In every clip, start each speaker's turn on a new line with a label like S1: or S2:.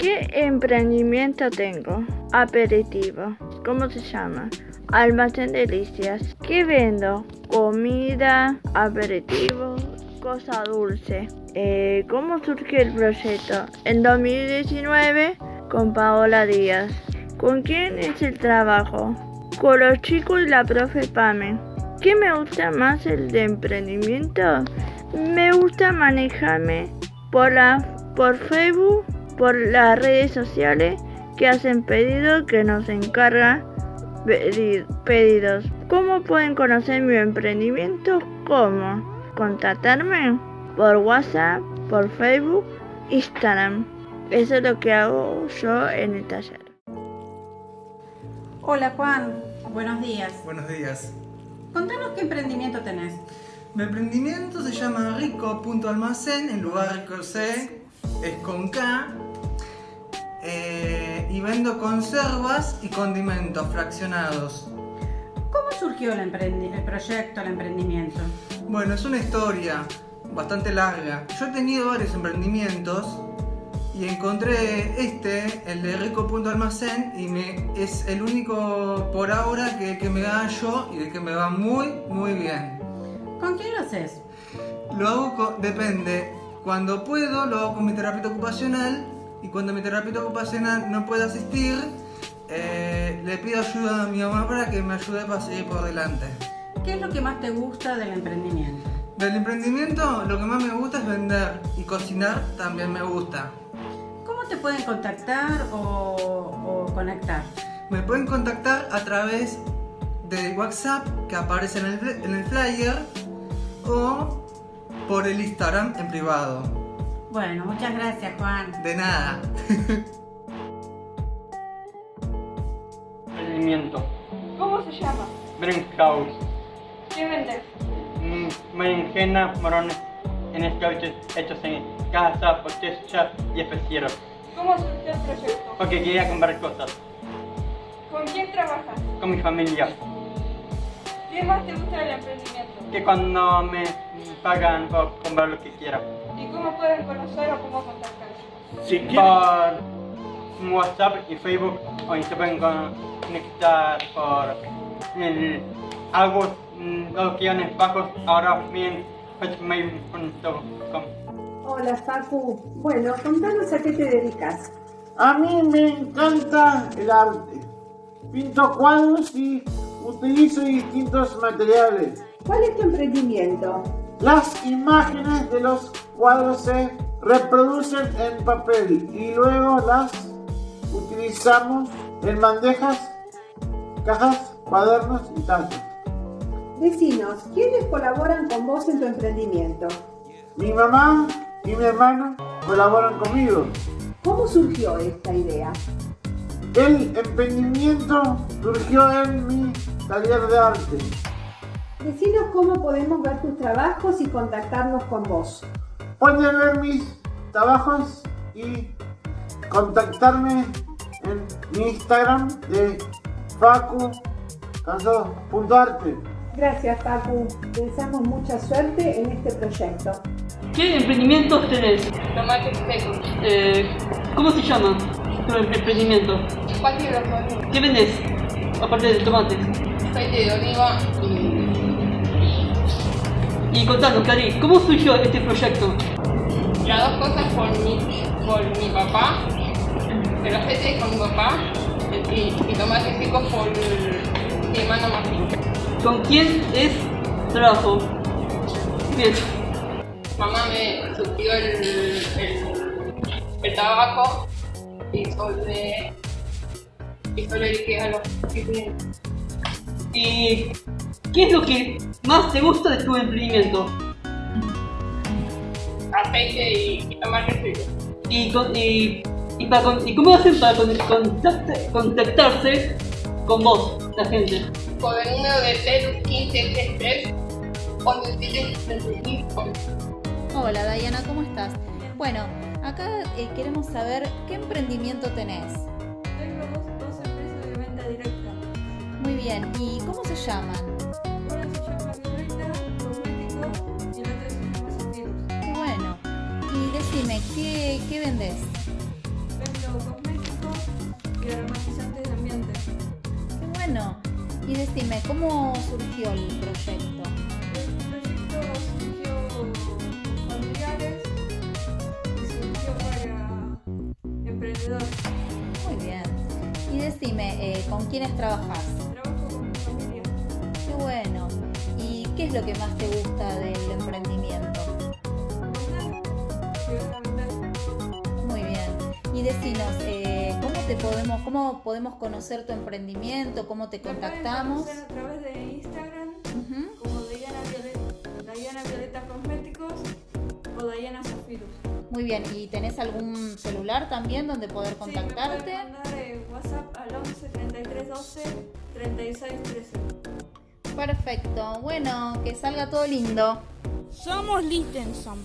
S1: ¿Qué emprendimiento tengo? Aperitivo. ¿Cómo se llama? Almacén Delicias. ¿Qué vendo? Comida, aperitivo, cosa dulce. Eh, ¿Cómo surgió el proyecto? En 2019 con Paola Díaz. ¿Con quién es el trabajo? Con los chicos y la profe Pame. ¿Qué me gusta más el de emprendimiento? Me gusta manejarme por la por Facebook, por las redes sociales que hacen pedidos que nos encargan pedi- pedidos. ¿Cómo pueden conocer mi emprendimiento? ¿Cómo? Contactarme por WhatsApp, por Facebook, Instagram. Eso es lo que hago yo en el taller.
S2: Hola Juan, buenos días.
S3: Buenos días.
S2: Contanos qué emprendimiento tenés.
S3: Mi emprendimiento se llama Rico.almacén, en lugar de con C, es con K. y vendo conservas y condimentos fraccionados.
S2: ¿Cómo surgió el, el proyecto, el emprendimiento?
S3: Bueno, es una historia bastante larga. Yo he tenido varios emprendimientos y encontré este, el de Rico.almacén, y me, es el único por ahora que, que me da yo y de que me va muy, muy bien.
S2: ¿Con quién lo haces?
S3: Lo hago, co- depende. Cuando puedo, lo hago con mi terapeuta ocupacional y cuando mi terapeuta ocupacional no puede asistir, eh, le pido ayuda a mi mamá para que me ayude para seguir por delante.
S2: ¿Qué es lo que más te gusta del emprendimiento?
S3: Del emprendimiento, lo que más me gusta es vender y cocinar también me gusta.
S2: ¿Cómo te pueden contactar o, o conectar?
S3: Me pueden contactar a través de WhatsApp que aparece en el, fl- en el flyer o por el Instagram en privado.
S2: Bueno, muchas gracias Juan.
S3: De nada.
S4: Emprendimiento.
S5: ¿Cómo se llama?
S4: Brain House.
S5: ¿Qué vendes?
S4: Mm, Berenjena, morones en escabeches hechos en casa, cosecha y especieros.
S5: ¿Cómo surgió el proyecto?
S4: Porque quería comprar cosas
S5: ¿Con quién trabajas?
S4: con mi familia.
S5: ¿Qué más te gusta del emprendimiento?
S4: Que cuando me pagan por comprar lo que quiera.
S5: ¿Y cómo pueden conocer o cómo contactarse?
S6: Si
S4: Por WhatsApp y Facebook o se pueden conectar por el algo mm, dos guiones bajos ahora bien hotmail.com.
S7: Hola Facu. Bueno, contanos a qué te dedicas.
S6: a mí me encanta el arte. Pinto cuadros y utilizo distintos materiales.
S7: ¿Cuál es tu emprendimiento?
S6: Las imágenes de los cuadros se reproducen en papel y luego las utilizamos en bandejas, cajas, cuadernos y tazas.
S7: Decinos, ¿quiénes colaboran con vos en tu emprendimiento?
S6: Mi mamá y mi hermano colaboran conmigo.
S7: ¿Cómo surgió esta idea?
S6: El emprendimiento surgió en mi taller de arte.
S7: Decinos cómo podemos ver tus trabajos y contactarnos con vos.
S6: Pueden ver mis trabajos y contactarme en mi Instagram de facu.arte.
S7: Gracias Facu. Te deseamos mucha suerte en este proyecto.
S8: ¿Qué emprendimientos tenés?
S5: Tomates secos.
S8: Eh, ¿Cómo se llama tu emprendimiento?
S5: Cualquier.
S8: ¿Qué vendés? Aparte de tomates.
S5: Aceite de oliva
S8: Y contanos, Cari, ¿cómo surgió este proyecto?
S5: Las dos cosas por mi, por mi papá. El es con mi papá. Y, y tomates secos por mi hermano más chico.
S8: ¿Con quién es trabajo? Bien.
S5: Mamá me surgió el, el, el tabaco y sobre y solo dije a los clientes.
S8: ¿Y qué es lo que más te gusta de tu emprendimiento?
S5: aceite y, seco.
S8: y, con- y, y, para, con- y cómo hacen para con- contacta- contactarse con vos, la gente.
S5: Por el número de PERU 1533 o en el sitio
S9: Hola Diana, ¿cómo estás? Bueno, acá eh, queremos saber qué emprendimiento tenés. Muy bien, ¿y cómo se llaman?
S10: Una se llama Violeta Cosmético y se.
S9: Qué bueno. Y decime, ¿qué, qué vendés?
S10: Vendo cosméticos y aromatizantes de ambiente.
S9: Qué bueno. Y decime, ¿cómo surgió el proyecto?
S10: El proyecto surgió familiares y surgió para emprendedores.
S9: Muy bien. Y decime, eh, ¿con quiénes trabajás? Bueno. ¿Y qué es lo que más te gusta del emprendimiento? Muy bien. Y decinos, eh, ¿cómo te podemos, cómo podemos conocer tu emprendimiento? ¿Cómo te contactamos?
S10: a través de Instagram como Diana Violeta, Diana Violeta Cosméticos o Diana Zafirus.
S9: Muy bien. ¿Y tenés algún celular también donde poder
S10: Sí, me
S9: contactarte?
S10: mandar eh, WhatsApp al 11 33 12 36 13.
S9: Perfecto. Bueno, que salga todo lindo.
S11: Somos Listensom,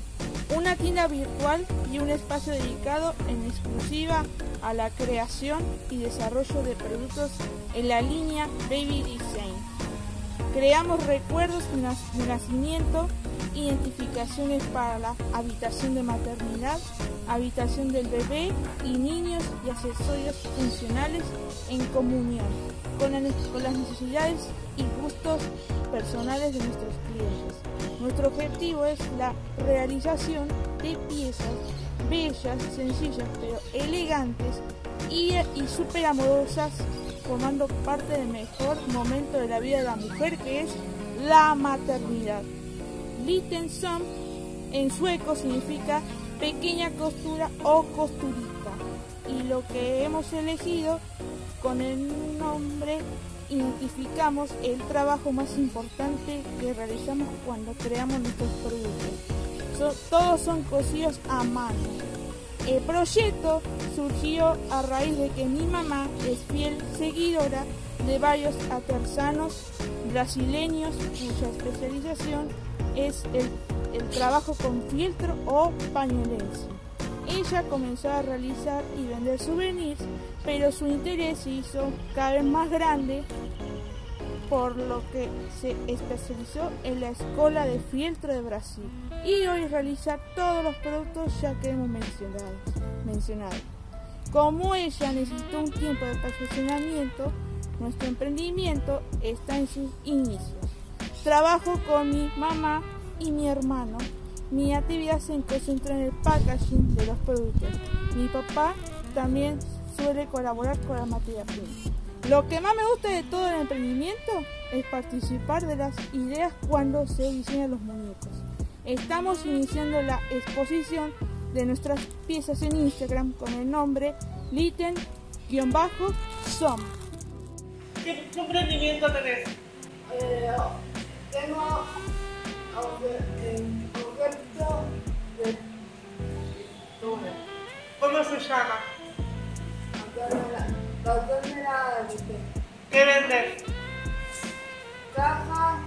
S11: una tienda virtual y un espacio dedicado en exclusiva a la creación y desarrollo de productos en la línea Baby Design. Creamos recuerdos de nacimiento, identificaciones para la habitación de maternidad, habitación del bebé y niños y accesorios funcionales en comunión con, las necesidades y gustos personales de nuestros clientes. Nuestro objetivo es la realización de piezas bellas, sencillas pero elegantes y, y súper amorosas, formando parte del mejor momento de la vida de la mujer que es la maternidad. Liten en sueco significa pequeña costura o costurita. Y lo que hemos elegido con el nombre identificamos el trabajo más importante que realizamos cuando creamos nuestros productos. Todos son cosidos a mano. El proyecto surgió a raíz de que mi mamá es fiel seguidora de varios artesanos brasileños cuya especialización es el, trabajo con fieltro o pañolense. Ella comenzó a realizar y vender souvenirs, pero su interés se hizo cada vez más grande, por lo que se especializó en la Escuela de Fieltro de Brasil y hoy realiza todos los productos ya que hemos mencionado. mencionado. Como ella necesitó un tiempo de perfeccionamiento, nuestro emprendimiento está en sus inicios. Trabajo con mi mamá y mi hermano. Mi actividad se concentra en el packaging de los productos. Mi papá también suele colaborar con la materia prima. Lo que más me gusta de todo el emprendimiento es participar de las ideas cuando se diseñan los muñecos. Estamos iniciando la exposición de nuestras piezas en Instagram con el nombre Litten-som.
S12: ¿Qué qué emprendimiento tenés?
S13: Eh, tengo un objeto de pintura.
S12: ¿Cómo se llama?
S13: Doctor Mirada,
S12: ¿Qué vendes?
S13: caja,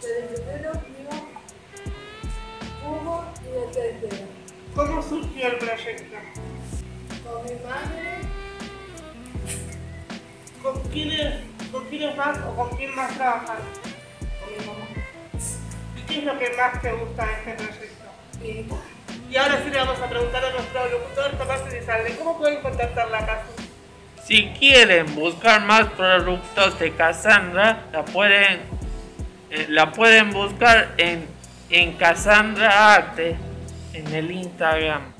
S13: telefonero, vivo, cubo y de tetera.
S12: ¿Cómo surgió el proyecto?
S13: Con mi madre,
S12: ¿Con quiénes, ¿Con quiénes más o con quién más trabajas?
S13: con mi mamá.
S12: ¿Y qué es lo que más te gusta de este proyecto?
S13: Y
S12: Y ahora sí le vamos a preguntar a nuestro locutor Tomás Elizalde, ¿cómo pueden contactar la casa?
S14: Si quieren buscar más productos de Cassandra, la pueden, eh, la pueden buscar en, en Cassandra Arte en el Instagram.